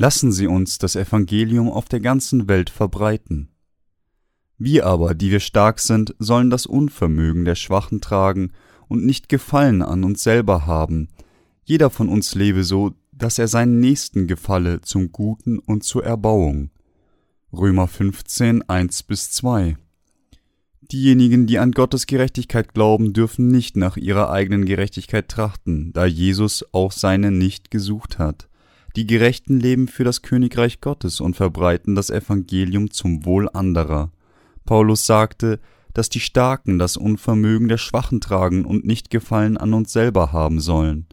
Lassen Sie uns das Evangelium auf der ganzen Welt verbreiten. Wir aber, die wir stark sind, sollen das Unvermögen der Schwachen tragen und nicht Gefallen an uns selber haben. Jeder von uns lebe so, dass er seinen Nächsten gefalle zum Guten und zur Erbauung. Römer 15, 1 bis 2. Diejenigen, die an Gottes Gerechtigkeit glauben, dürfen nicht nach ihrer eigenen Gerechtigkeit trachten, da Jesus auch seine nicht gesucht hat. Die Gerechten leben für das Königreich Gottes und verbreiten das Evangelium zum Wohl anderer. Paulus sagte, dass die Starken das Unvermögen der Schwachen tragen und nicht Gefallen an uns selber haben sollen.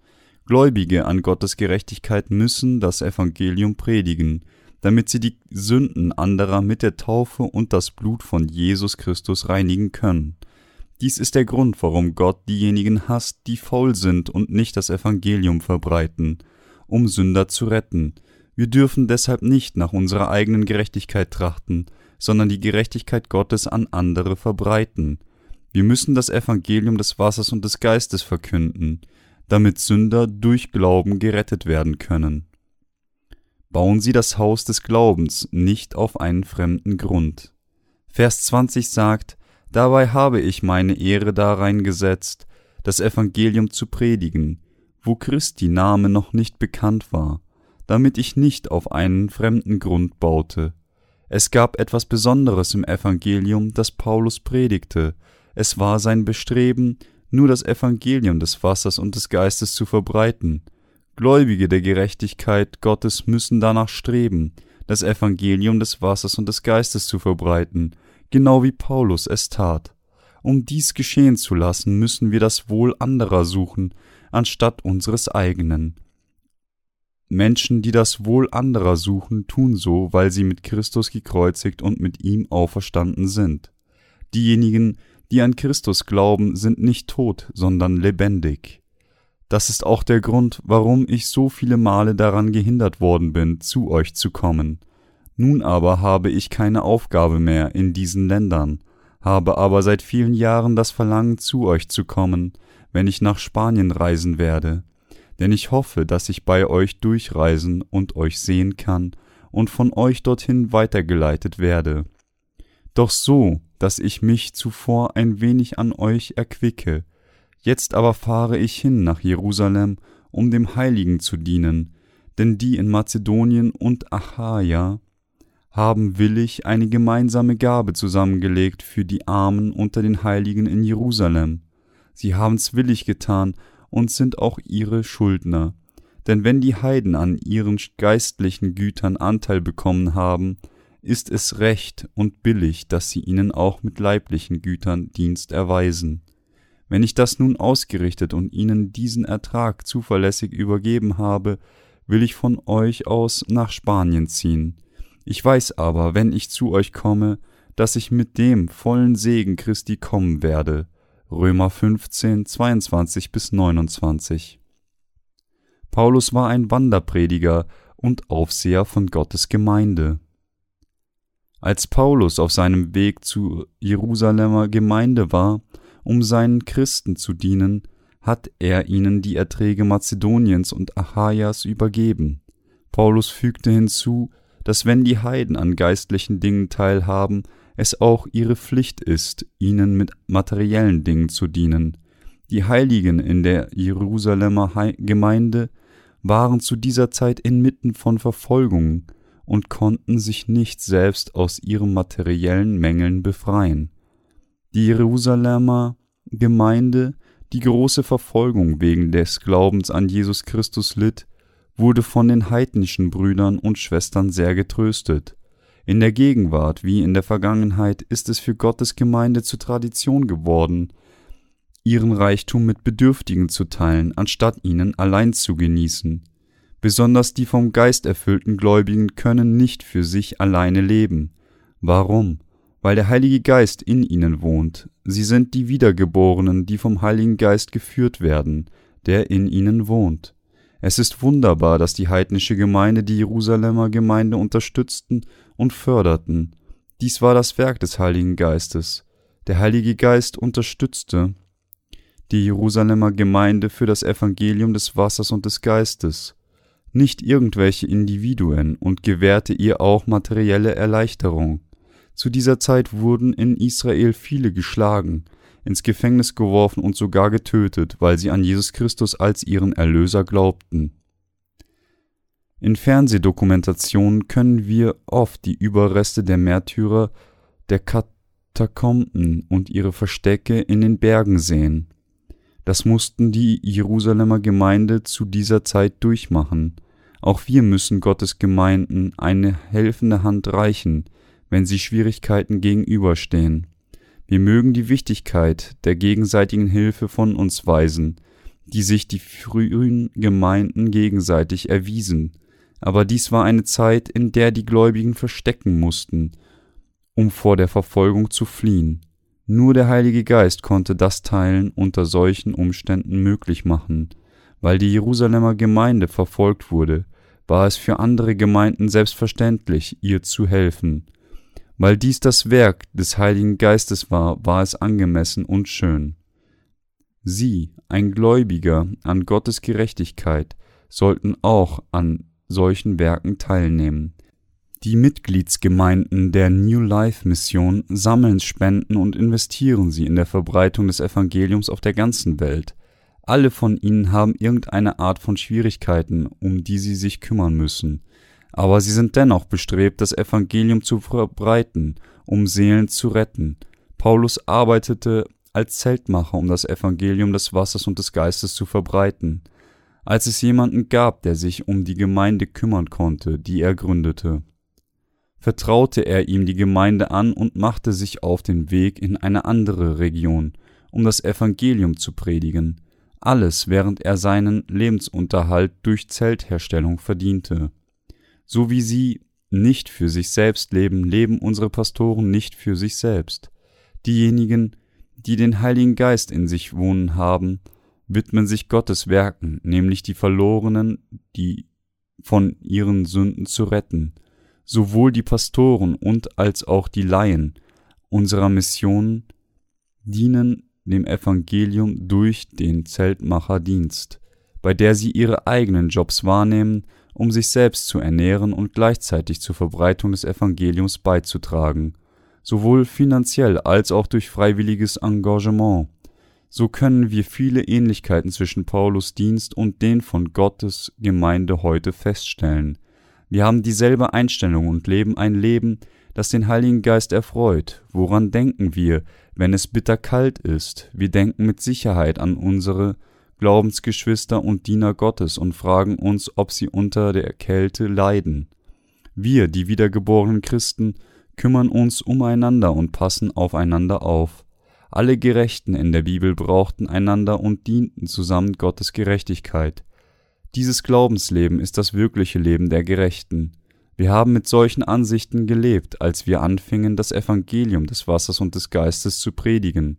Gläubige an Gottes Gerechtigkeit müssen das Evangelium predigen, damit sie die Sünden anderer mit der Taufe und das Blut von Jesus Christus reinigen können. Dies ist der Grund, warum Gott diejenigen hasst, die faul sind und nicht das Evangelium verbreiten um Sünder zu retten. Wir dürfen deshalb nicht nach unserer eigenen Gerechtigkeit trachten, sondern die Gerechtigkeit Gottes an andere verbreiten. Wir müssen das Evangelium des Wassers und des Geistes verkünden, damit Sünder durch Glauben gerettet werden können. Bauen Sie das Haus des Glaubens nicht auf einen fremden Grund. Vers 20 sagt, Dabei habe ich meine Ehre darein gesetzt, das Evangelium zu predigen, wo Christi Name noch nicht bekannt war, damit ich nicht auf einen fremden Grund baute. Es gab etwas Besonderes im Evangelium, das Paulus predigte, es war sein Bestreben, nur das Evangelium des Wassers und des Geistes zu verbreiten. Gläubige der Gerechtigkeit Gottes müssen danach streben, das Evangelium des Wassers und des Geistes zu verbreiten, genau wie Paulus es tat. Um dies geschehen zu lassen, müssen wir das Wohl anderer suchen, anstatt unseres eigenen. Menschen, die das Wohl anderer suchen, tun so, weil sie mit Christus gekreuzigt und mit ihm auferstanden sind. Diejenigen, die an Christus glauben, sind nicht tot, sondern lebendig. Das ist auch der Grund, warum ich so viele Male daran gehindert worden bin, zu euch zu kommen. Nun aber habe ich keine Aufgabe mehr in diesen Ländern, habe aber seit vielen Jahren das Verlangen, zu euch zu kommen, wenn ich nach Spanien reisen werde, denn ich hoffe, dass ich bei euch durchreisen und euch sehen kann und von euch dorthin weitergeleitet werde. Doch so, dass ich mich zuvor ein wenig an euch erquicke. Jetzt aber fahre ich hin nach Jerusalem, um dem Heiligen zu dienen, denn die in Mazedonien und Achaia haben willig eine gemeinsame Gabe zusammengelegt für die Armen unter den Heiligen in Jerusalem. Sie haben's willig getan und sind auch ihre Schuldner. Denn wenn die Heiden an ihren geistlichen Gütern Anteil bekommen haben, ist es recht und billig, dass sie ihnen auch mit leiblichen Gütern Dienst erweisen. Wenn ich das nun ausgerichtet und ihnen diesen Ertrag zuverlässig übergeben habe, will ich von euch aus nach Spanien ziehen. Ich weiß aber, wenn ich zu euch komme, dass ich mit dem vollen Segen Christi kommen werde, Römer 15, 22 bis 29. Paulus war ein Wanderprediger und Aufseher von Gottes Gemeinde. Als Paulus auf seinem Weg zur Jerusalemer Gemeinde war, um seinen Christen zu dienen, hat er ihnen die Erträge Mazedoniens und Achaias übergeben. Paulus fügte hinzu, dass wenn die Heiden an geistlichen Dingen teilhaben, es auch ihre Pflicht ist, ihnen mit materiellen Dingen zu dienen. Die Heiligen in der Jerusalemer Gemeinde waren zu dieser Zeit inmitten von Verfolgungen und konnten sich nicht selbst aus ihren materiellen Mängeln befreien. Die Jerusalemer Gemeinde, die große Verfolgung wegen des Glaubens an Jesus Christus litt, wurde von den heidnischen Brüdern und Schwestern sehr getröstet. In der Gegenwart wie in der Vergangenheit ist es für Gottes Gemeinde zur Tradition geworden, ihren Reichtum mit Bedürftigen zu teilen, anstatt ihnen allein zu genießen. Besonders die vom Geist erfüllten Gläubigen können nicht für sich alleine leben. Warum? Weil der Heilige Geist in ihnen wohnt. Sie sind die Wiedergeborenen, die vom Heiligen Geist geführt werden, der in ihnen wohnt. Es ist wunderbar, dass die heidnische Gemeinde die Jerusalemer Gemeinde unterstützten und förderten. Dies war das Werk des Heiligen Geistes. Der Heilige Geist unterstützte die Jerusalemer Gemeinde für das Evangelium des Wassers und des Geistes. nicht irgendwelche Individuen und gewährte ihr auch materielle Erleichterung. Zu dieser Zeit wurden in Israel viele geschlagen, ins Gefängnis geworfen und sogar getötet, weil sie an Jesus Christus als ihren Erlöser glaubten. In Fernsehdokumentationen können wir oft die Überreste der Märtyrer der Katakomben und ihre Verstecke in den Bergen sehen. Das mussten die Jerusalemer Gemeinde zu dieser Zeit durchmachen. Auch wir müssen Gottes Gemeinden eine helfende Hand reichen, wenn sie Schwierigkeiten gegenüberstehen. Wir mögen die Wichtigkeit der gegenseitigen Hilfe von uns weisen, die sich die frühen Gemeinden gegenseitig erwiesen, aber dies war eine Zeit, in der die Gläubigen verstecken mussten, um vor der Verfolgung zu fliehen. Nur der Heilige Geist konnte das Teilen unter solchen Umständen möglich machen. Weil die Jerusalemer Gemeinde verfolgt wurde, war es für andere Gemeinden selbstverständlich, ihr zu helfen. Weil dies das Werk des Heiligen Geistes war, war es angemessen und schön. Sie, ein Gläubiger an Gottes Gerechtigkeit, sollten auch an solchen Werken teilnehmen. Die Mitgliedsgemeinden der New Life Mission sammeln Spenden und investieren sie in der Verbreitung des Evangeliums auf der ganzen Welt. Alle von ihnen haben irgendeine Art von Schwierigkeiten, um die sie sich kümmern müssen. Aber sie sind dennoch bestrebt, das Evangelium zu verbreiten, um Seelen zu retten. Paulus arbeitete als Zeltmacher, um das Evangelium des Wassers und des Geistes zu verbreiten. Als es jemanden gab, der sich um die Gemeinde kümmern konnte, die er gründete, vertraute er ihm die Gemeinde an und machte sich auf den Weg in eine andere Region, um das Evangelium zu predigen, alles während er seinen Lebensunterhalt durch Zeltherstellung verdiente. So wie sie nicht für sich selbst leben, leben unsere Pastoren nicht für sich selbst. Diejenigen, die den Heiligen Geist in sich wohnen haben, widmen sich Gottes Werken, nämlich die Verlorenen, die von ihren Sünden zu retten, sowohl die Pastoren und als auch die Laien unserer Mission dienen dem Evangelium durch den Zeltmacherdienst, bei der sie ihre eigenen Jobs wahrnehmen, um sich selbst zu ernähren und gleichzeitig zur Verbreitung des Evangeliums beizutragen, sowohl finanziell als auch durch freiwilliges Engagement. So können wir viele Ähnlichkeiten zwischen Paulus Dienst und den von Gottes Gemeinde heute feststellen, wir haben dieselbe Einstellung und leben ein Leben, das den Heiligen Geist erfreut. Woran denken wir, wenn es bitterkalt ist? Wir denken mit Sicherheit an unsere Glaubensgeschwister und Diener Gottes und fragen uns, ob sie unter der Kälte leiden. Wir, die wiedergeborenen Christen, kümmern uns umeinander und passen aufeinander auf. Alle Gerechten in der Bibel brauchten einander und dienten zusammen Gottes Gerechtigkeit. Dieses Glaubensleben ist das wirkliche Leben der Gerechten. Wir haben mit solchen Ansichten gelebt, als wir anfingen, das Evangelium des Wassers und des Geistes zu predigen.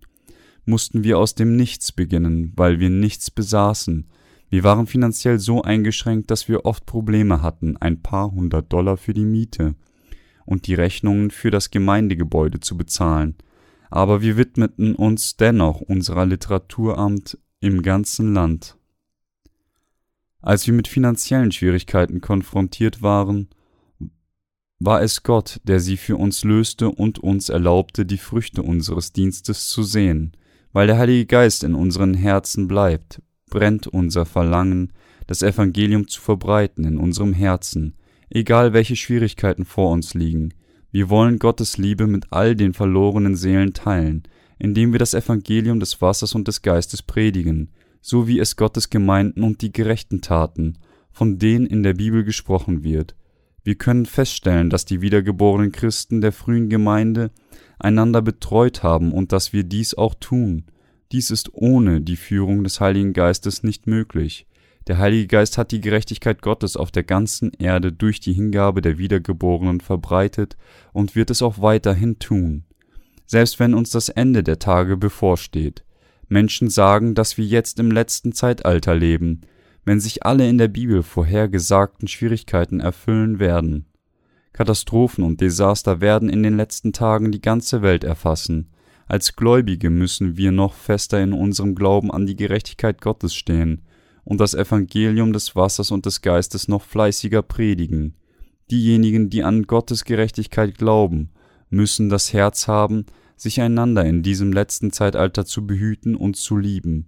Mussten wir aus dem Nichts beginnen, weil wir nichts besaßen. Wir waren finanziell so eingeschränkt, dass wir oft Probleme hatten, ein paar hundert Dollar für die Miete und die Rechnungen für das Gemeindegebäude zu bezahlen. Aber wir widmeten uns dennoch unserer Literaturamt im ganzen Land. Als wir mit finanziellen Schwierigkeiten konfrontiert waren, war es Gott, der sie für uns löste und uns erlaubte, die Früchte unseres Dienstes zu sehen. Weil der Heilige Geist in unseren Herzen bleibt, brennt unser Verlangen, das Evangelium zu verbreiten in unserem Herzen, egal welche Schwierigkeiten vor uns liegen. Wir wollen Gottes Liebe mit all den verlorenen Seelen teilen, indem wir das Evangelium des Wassers und des Geistes predigen, so wie es Gottes Gemeinden und die Gerechten taten, von denen in der Bibel gesprochen wird. Wir können feststellen, dass die wiedergeborenen Christen der frühen Gemeinde einander betreut haben und dass wir dies auch tun. Dies ist ohne die Führung des Heiligen Geistes nicht möglich. Der Heilige Geist hat die Gerechtigkeit Gottes auf der ganzen Erde durch die Hingabe der Wiedergeborenen verbreitet und wird es auch weiterhin tun. Selbst wenn uns das Ende der Tage bevorsteht, Menschen sagen, dass wir jetzt im letzten Zeitalter leben, wenn sich alle in der Bibel vorhergesagten Schwierigkeiten erfüllen werden. Katastrophen und Desaster werden in den letzten Tagen die ganze Welt erfassen. Als Gläubige müssen wir noch fester in unserem Glauben an die Gerechtigkeit Gottes stehen und das Evangelium des Wassers und des Geistes noch fleißiger predigen. Diejenigen, die an Gottes Gerechtigkeit glauben, müssen das Herz haben, sich einander in diesem letzten Zeitalter zu behüten und zu lieben.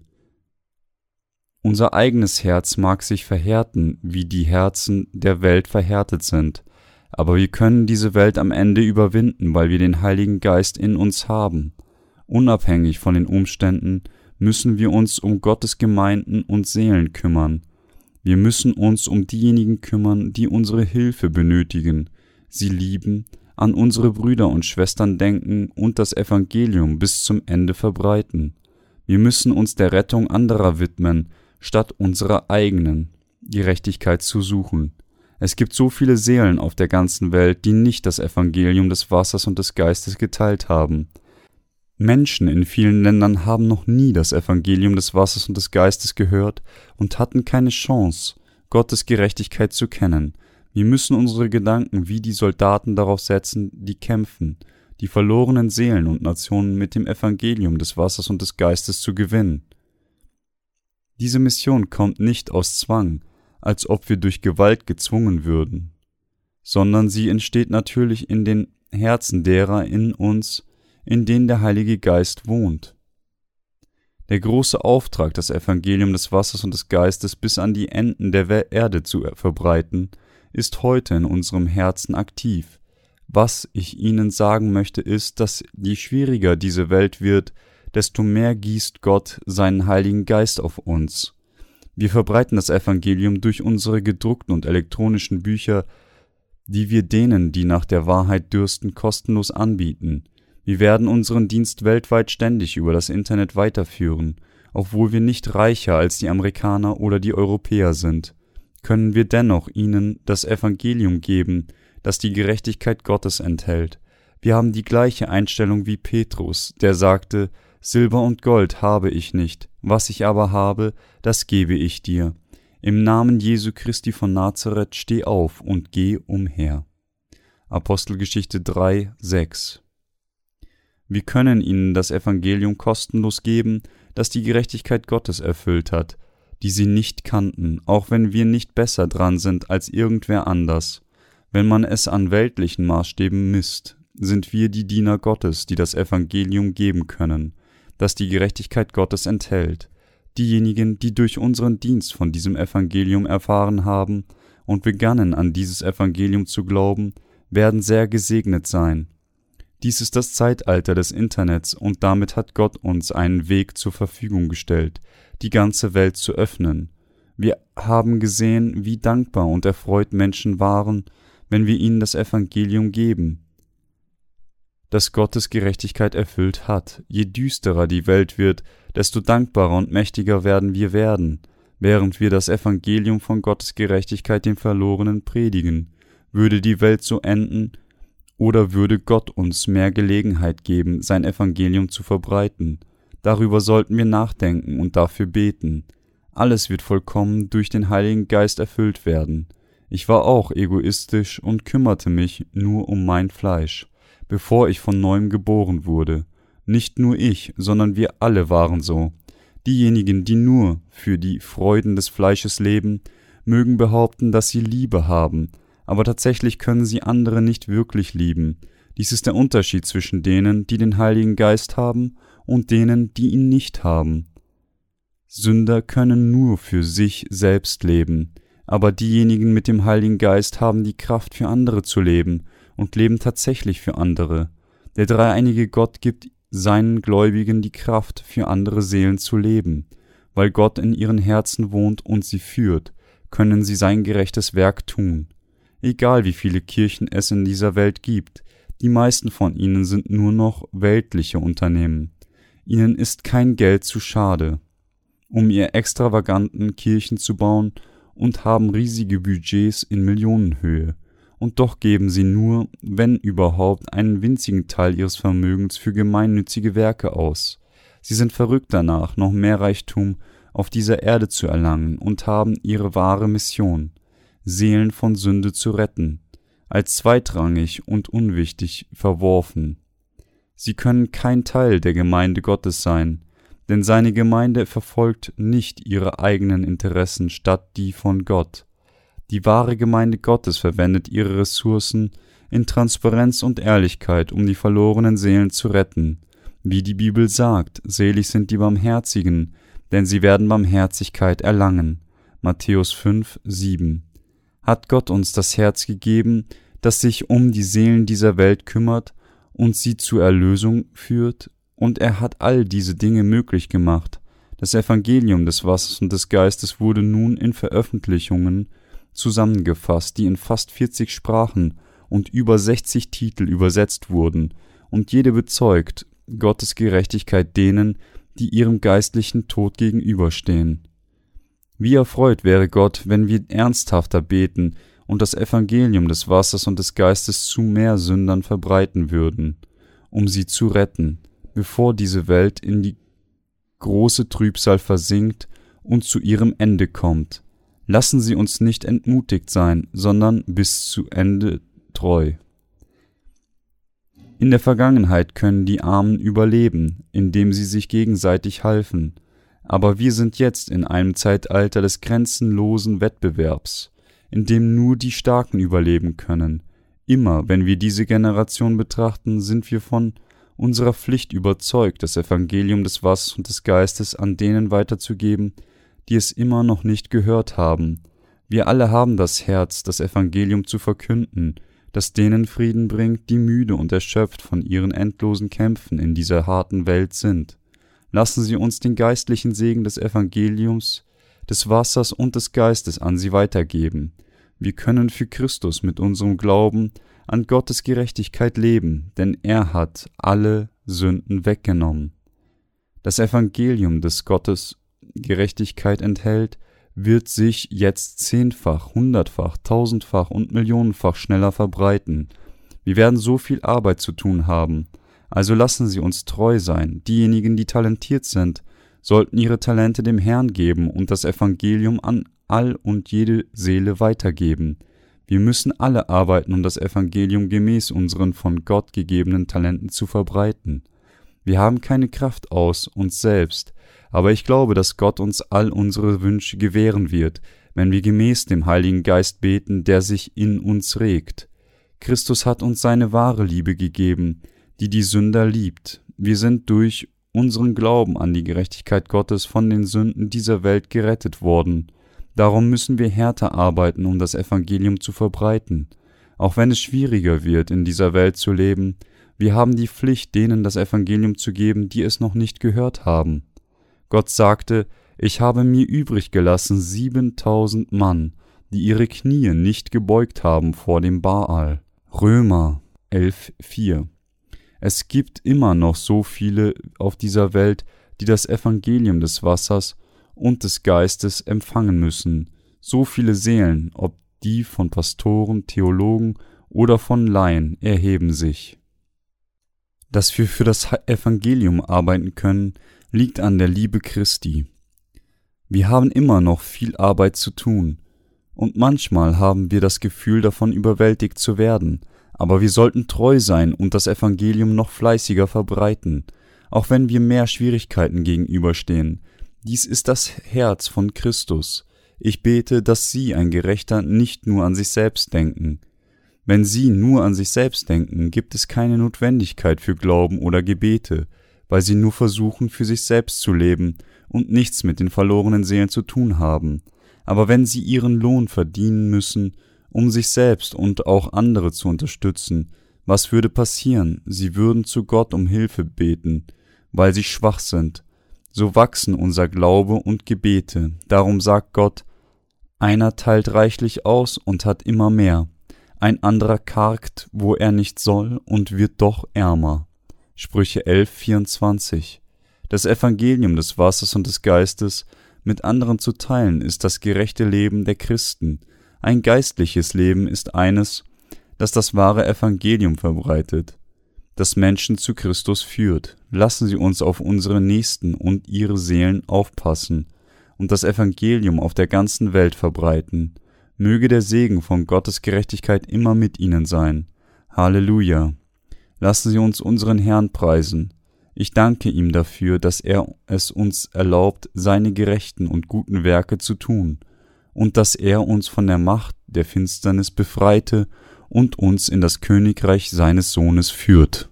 Unser eigenes Herz mag sich verhärten, wie die Herzen der Welt verhärtet sind, aber wir können diese Welt am Ende überwinden, weil wir den Heiligen Geist in uns haben. Unabhängig von den Umständen müssen wir uns um Gottes Gemeinden und Seelen kümmern. Wir müssen uns um diejenigen kümmern, die unsere Hilfe benötigen, sie lieben, an unsere Brüder und Schwestern denken und das Evangelium bis zum Ende verbreiten. Wir müssen uns der Rettung anderer widmen, statt unserer eigenen Gerechtigkeit zu suchen. Es gibt so viele Seelen auf der ganzen Welt, die nicht das Evangelium des Wassers und des Geistes geteilt haben. Menschen in vielen Ländern haben noch nie das Evangelium des Wassers und des Geistes gehört und hatten keine Chance, Gottes Gerechtigkeit zu kennen. Wir müssen unsere Gedanken wie die Soldaten darauf setzen, die kämpfen, die verlorenen Seelen und Nationen mit dem Evangelium des Wassers und des Geistes zu gewinnen. Diese Mission kommt nicht aus Zwang, als ob wir durch Gewalt gezwungen würden, sondern sie entsteht natürlich in den Herzen derer in uns, in denen der Heilige Geist wohnt. Der große Auftrag, das Evangelium des Wassers und des Geistes bis an die Enden der Erde zu verbreiten, ist heute in unserem Herzen aktiv. Was ich Ihnen sagen möchte, ist, dass je schwieriger diese Welt wird, desto mehr gießt Gott seinen Heiligen Geist auf uns. Wir verbreiten das Evangelium durch unsere gedruckten und elektronischen Bücher, die wir denen, die nach der Wahrheit dürsten, kostenlos anbieten. Wir werden unseren Dienst weltweit ständig über das Internet weiterführen, obwohl wir nicht reicher als die Amerikaner oder die Europäer sind, können wir dennoch ihnen das Evangelium geben, das die Gerechtigkeit Gottes enthält. Wir haben die gleiche Einstellung wie Petrus, der sagte, Silber und Gold habe ich nicht, was ich aber habe, das gebe ich dir. Im Namen Jesu Christi von Nazareth steh auf und geh umher. Apostelgeschichte 3, 6 Wir können ihnen das Evangelium kostenlos geben, das die Gerechtigkeit Gottes erfüllt hat, die sie nicht kannten, auch wenn wir nicht besser dran sind als irgendwer anders. Wenn man es an weltlichen Maßstäben misst, sind wir die Diener Gottes, die das Evangelium geben können das die Gerechtigkeit Gottes enthält. Diejenigen, die durch unseren Dienst von diesem Evangelium erfahren haben und begannen an dieses Evangelium zu glauben, werden sehr gesegnet sein. Dies ist das Zeitalter des Internets und damit hat Gott uns einen Weg zur Verfügung gestellt, die ganze Welt zu öffnen. Wir haben gesehen, wie dankbar und erfreut Menschen waren, wenn wir ihnen das Evangelium geben, das Gottes Gerechtigkeit erfüllt hat. Je düsterer die Welt wird, desto dankbarer und mächtiger werden wir werden, während wir das Evangelium von Gottes Gerechtigkeit den Verlorenen predigen. Würde die Welt so enden, oder würde Gott uns mehr Gelegenheit geben, sein Evangelium zu verbreiten? Darüber sollten wir nachdenken und dafür beten. Alles wird vollkommen durch den Heiligen Geist erfüllt werden. Ich war auch egoistisch und kümmerte mich nur um mein Fleisch bevor ich von neuem geboren wurde. Nicht nur ich, sondern wir alle waren so. Diejenigen, die nur für die Freuden des Fleisches leben, mögen behaupten, dass sie Liebe haben, aber tatsächlich können sie andere nicht wirklich lieben. Dies ist der Unterschied zwischen denen, die den Heiligen Geist haben, und denen, die ihn nicht haben. Sünder können nur für sich selbst leben, aber diejenigen mit dem Heiligen Geist haben die Kraft für andere zu leben und leben tatsächlich für andere. Der dreieinige Gott gibt seinen Gläubigen die Kraft, für andere Seelen zu leben. Weil Gott in ihren Herzen wohnt und sie führt, können sie sein gerechtes Werk tun. Egal wie viele Kirchen es in dieser Welt gibt, die meisten von ihnen sind nur noch weltliche Unternehmen. Ihnen ist kein Geld zu schade, um ihr extravaganten Kirchen zu bauen und haben riesige Budgets in Millionenhöhe und doch geben sie nur, wenn überhaupt, einen winzigen Teil ihres Vermögens für gemeinnützige Werke aus. Sie sind verrückt danach, noch mehr Reichtum auf dieser Erde zu erlangen und haben ihre wahre Mission, Seelen von Sünde zu retten, als zweitrangig und unwichtig verworfen. Sie können kein Teil der Gemeinde Gottes sein, denn seine Gemeinde verfolgt nicht ihre eigenen Interessen statt die von Gott. Die wahre Gemeinde Gottes verwendet ihre Ressourcen in Transparenz und Ehrlichkeit, um die verlorenen Seelen zu retten. Wie die Bibel sagt, selig sind die Barmherzigen, denn sie werden Barmherzigkeit erlangen. Matthäus 5, 7. Hat Gott uns das Herz gegeben, das sich um die Seelen dieser Welt kümmert und sie zur Erlösung führt? Und er hat all diese Dinge möglich gemacht. Das Evangelium des Wassers und des Geistes wurde nun in Veröffentlichungen zusammengefasst, die in fast 40 Sprachen und über 60 Titel übersetzt wurden, und jede bezeugt Gottes Gerechtigkeit denen, die ihrem geistlichen Tod gegenüberstehen. Wie erfreut wäre Gott, wenn wir ernsthafter beten und das Evangelium des Wassers und des Geistes zu mehr Sündern verbreiten würden, um sie zu retten, bevor diese Welt in die große Trübsal versinkt und zu ihrem Ende kommt. Lassen Sie uns nicht entmutigt sein, sondern bis zu Ende treu. In der Vergangenheit können die Armen überleben, indem sie sich gegenseitig halfen, aber wir sind jetzt in einem Zeitalter des grenzenlosen Wettbewerbs, in dem nur die Starken überleben können. Immer wenn wir diese Generation betrachten, sind wir von unserer Pflicht überzeugt, das Evangelium des Wassers und des Geistes an denen weiterzugeben, die es immer noch nicht gehört haben. Wir alle haben das Herz, das Evangelium zu verkünden, das denen Frieden bringt, die müde und erschöpft von ihren endlosen Kämpfen in dieser harten Welt sind. Lassen Sie uns den geistlichen Segen des Evangeliums, des Wassers und des Geistes an sie weitergeben. Wir können für Christus mit unserem Glauben an Gottes Gerechtigkeit leben, denn er hat alle Sünden weggenommen. Das Evangelium des Gottes Gerechtigkeit enthält, wird sich jetzt zehnfach, hundertfach, tausendfach und millionenfach schneller verbreiten. Wir werden so viel Arbeit zu tun haben. Also lassen Sie uns treu sein. Diejenigen, die talentiert sind, sollten ihre Talente dem Herrn geben und das Evangelium an all und jede Seele weitergeben. Wir müssen alle arbeiten, um das Evangelium gemäß unseren von Gott gegebenen Talenten zu verbreiten. Wir haben keine Kraft aus uns selbst, aber ich glaube, dass Gott uns all unsere Wünsche gewähren wird, wenn wir gemäß dem Heiligen Geist beten, der sich in uns regt. Christus hat uns seine wahre Liebe gegeben, die die Sünder liebt. Wir sind durch unseren Glauben an die Gerechtigkeit Gottes von den Sünden dieser Welt gerettet worden. Darum müssen wir härter arbeiten, um das Evangelium zu verbreiten. Auch wenn es schwieriger wird, in dieser Welt zu leben, wir haben die Pflicht, denen das Evangelium zu geben, die es noch nicht gehört haben. Gott sagte, ich habe mir übrig gelassen siebentausend Mann, die ihre Knie nicht gebeugt haben vor dem Baal. Römer 11,4 Es gibt immer noch so viele auf dieser Welt, die das Evangelium des Wassers und des Geistes empfangen müssen, so viele Seelen, ob die von Pastoren, Theologen oder von Laien, erheben sich. Dass wir für das Evangelium arbeiten können, liegt an der Liebe Christi. Wir haben immer noch viel Arbeit zu tun, und manchmal haben wir das Gefühl davon überwältigt zu werden, aber wir sollten treu sein und das Evangelium noch fleißiger verbreiten, auch wenn wir mehr Schwierigkeiten gegenüberstehen, dies ist das Herz von Christus. Ich bete, dass Sie, ein Gerechter, nicht nur an sich selbst denken. Wenn Sie nur an sich selbst denken, gibt es keine Notwendigkeit für Glauben oder Gebete, weil Sie nur versuchen, für sich selbst zu leben und nichts mit den verlorenen Seelen zu tun haben. Aber wenn Sie Ihren Lohn verdienen müssen, um sich selbst und auch andere zu unterstützen, was würde passieren? Sie würden zu Gott um Hilfe beten, weil Sie schwach sind, so wachsen unser Glaube und Gebete. Darum sagt Gott, einer teilt reichlich aus und hat immer mehr, ein anderer kargt, wo er nicht soll und wird doch ärmer. Sprüche 11, 24. Das Evangelium des Wassers und des Geistes mit anderen zu teilen, ist das gerechte Leben der Christen. Ein geistliches Leben ist eines, das das wahre Evangelium verbreitet das Menschen zu Christus führt. Lassen Sie uns auf unsere Nächsten und ihre Seelen aufpassen und das Evangelium auf der ganzen Welt verbreiten. Möge der Segen von Gottes Gerechtigkeit immer mit Ihnen sein. Halleluja. Lassen Sie uns unseren Herrn preisen. Ich danke ihm dafür, dass er es uns erlaubt, seine gerechten und guten Werke zu tun, und dass er uns von der Macht der Finsternis befreite und uns in das Königreich seines Sohnes führt.